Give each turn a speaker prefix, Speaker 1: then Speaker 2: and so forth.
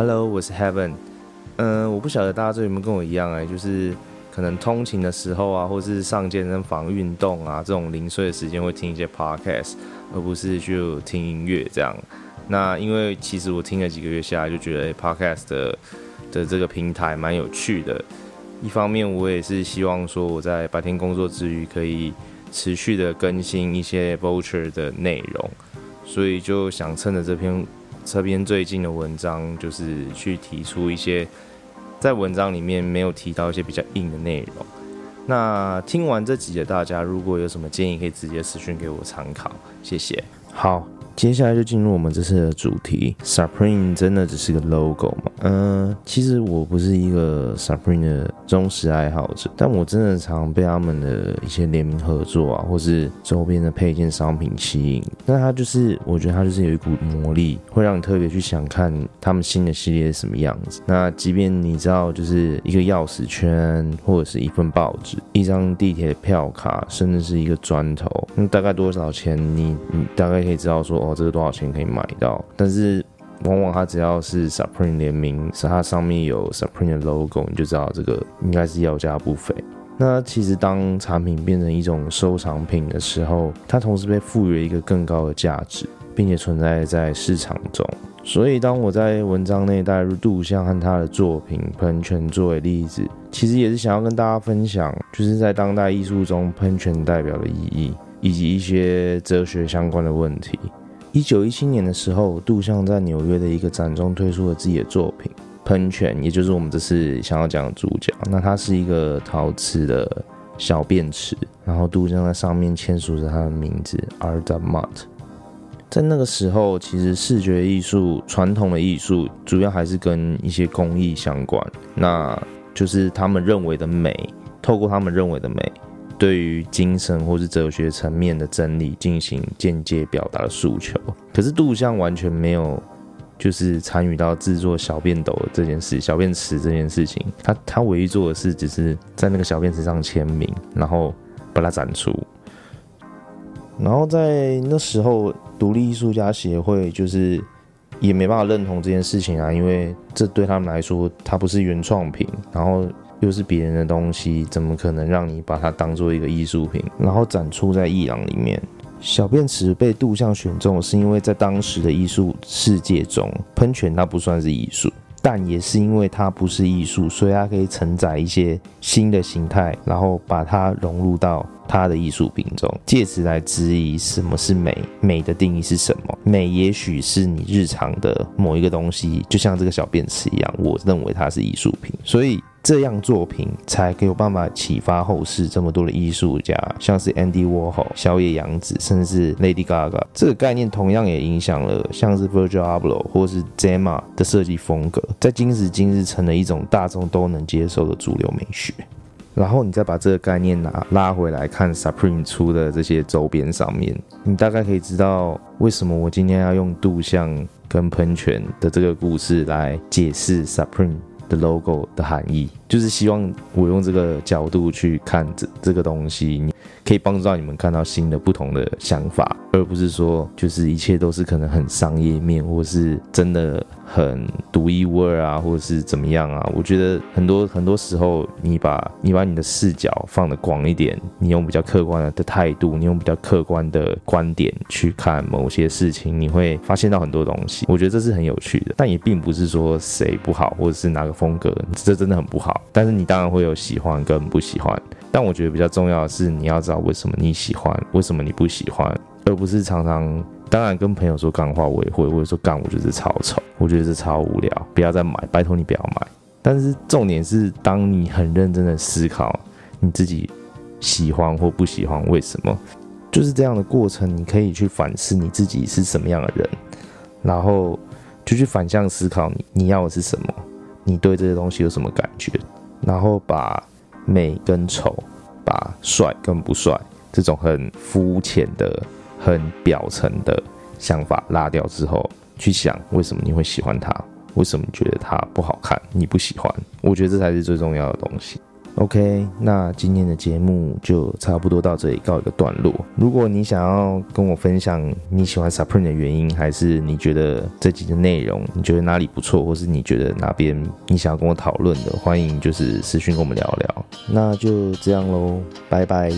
Speaker 1: Hello，我是 Heaven。嗯、我不晓得大家最近有没有跟我一样哎、就是可能通勤的时候啊，或是上健身房运动啊，这种零碎的时间会听一些 Podcast，而不是就听音乐这样。那因为其实我听了几个月下来，就觉得、欸、Podcast 的的这个平台蛮有趣的。一方面，我也是希望说我在白天工作之余，可以持续的更新一些 Vulture 的内容，所以就想趁着这篇这边最近的文章，就是去提出一些在文章里面没有提到一些比较硬的内容。那听完这集的大家，如果有什么建议，可以直接私讯给我参考，谢谢。好。接下来就进入我们这次的主题，Supreme 真的只是个 logo 吗？嗯、其实我不是一个 Supreme 的忠实爱好者，但我真的常被他们的一些联名合作啊，或是周边的配件商品吸引。那它就是，我觉得它就是有一股魔力，会让你特别去想看他们新的系列是什么样子。那即便你知道，就是一个钥匙圈，或者是一份报纸、一张地铁票卡，甚至是一个砖头，那大概多少钱你？你你大概可以知道说这个多少钱可以买到？但是往往它只要是 Supreme 联名，是它上面有 Supreme 的 logo，你就知道这个应该是要价不菲。那其实当产品变成一种收藏品的时候，它同时被赋予了一个更高的价值，并且存在在市场中。所以当我在文章内带入杜象和他的作品喷泉作为例子，其实也是想要跟大家分享，就是在当代艺术中喷泉代表的意义，以及一些哲学相关的问题。一九一七年的时候，杜象在纽约的一个展中推出了自己的作品《喷泉》，也就是我们这次想要讲的主角。那它是一个陶瓷的小便池，然后杜象在上面签署着他的名字 “Artaud”。在那个时候，其实视觉艺术、传统的艺术，主要还是跟一些工艺相关，那就是他们认为的美，透过他们认为的美。对于精神或是哲学层面的真理进行间接表达的诉求，可是杜象完全没有，就是参与到制作小便斗这件事、小便池这件事情。他他唯一做的事，只是在那个小便池上签名，然后把它展出。然后在那时候，独立艺术家协会就是也没办法认同这件事情啊，因为这对他们来说，它不是原创品，然后。又是别人的东西，怎么可能让你把它当做一个艺术品，然后展出在艺廊里面？小便池被杜象选中，是因为在当时的艺术世界中，喷泉它不算是艺术，但也是因为它不是艺术，所以它可以承载一些新的形态，然后把它融入到它的艺术品中，借此来质疑什么是美，美的定义是什么？美也许是你日常的某一个东西，就像这个小便池一样，我认为它是艺术品，所以。这样作品才有办法启发后世这么多的艺术家，像是 Andy Warhol、小野洋子，甚至 Lady Gaga。这个概念同样也影响了像是 Virgil Abloh 或是 Zema 的设计风格，在今时今日成了一种大众都能接受的主流美学。然后你再把这个概念拿拉回来看 Supreme 出的这些周边上面，你大概可以知道为什么我今天要用杜象跟喷泉的这个故事来解释 Supreme。的 logo 的含义，就是希望我用这个角度去看这这个东西，你可以帮助到你们看到新的、不同的想法，而不是说就是一切都是可能很商业面，或是真的。很独一无二啊，或者是怎么样啊？我觉得很多很多时候，你把你把你的视角放得广一点，你用比较客观的态度，你用比较客观的观点去看某些事情，你会发现到很多东西。我觉得这是很有趣的，但也并不是说谁不好，或者是哪个风格这真的很不好。但是你当然会有喜欢跟不喜欢，但我觉得比较重要的是你要知道为什么你喜欢，为什么你不喜欢，而不是常常。当然，跟朋友说干话我也会，或者说干，我觉得超丑，我觉得这超无聊，不要再买，拜托你不要买。但是重点是，当你很认真的思考你自己喜欢或不喜欢，为什么，就是这样的过程，你可以去反思你自己是什么样的人，然后就去反向思考你你要的是什么，你对这些东西有什么感觉，然后把美跟丑，把帅跟不帅这种很肤浅的。很表层的想法拉掉之后，去想为什么你会喜欢它，为什么你觉得它不好看，你不喜欢？我觉得这才是最重要的东西。OK，那今天的节目就差不多到这里告一个段落。如果你想要跟我分享你喜欢 Supreme 的原因，还是你觉得这集的内容你觉得哪里不错，或是你觉得哪边你想要跟我讨论的，欢迎就是私讯跟我们聊聊。那就这样喽，拜拜。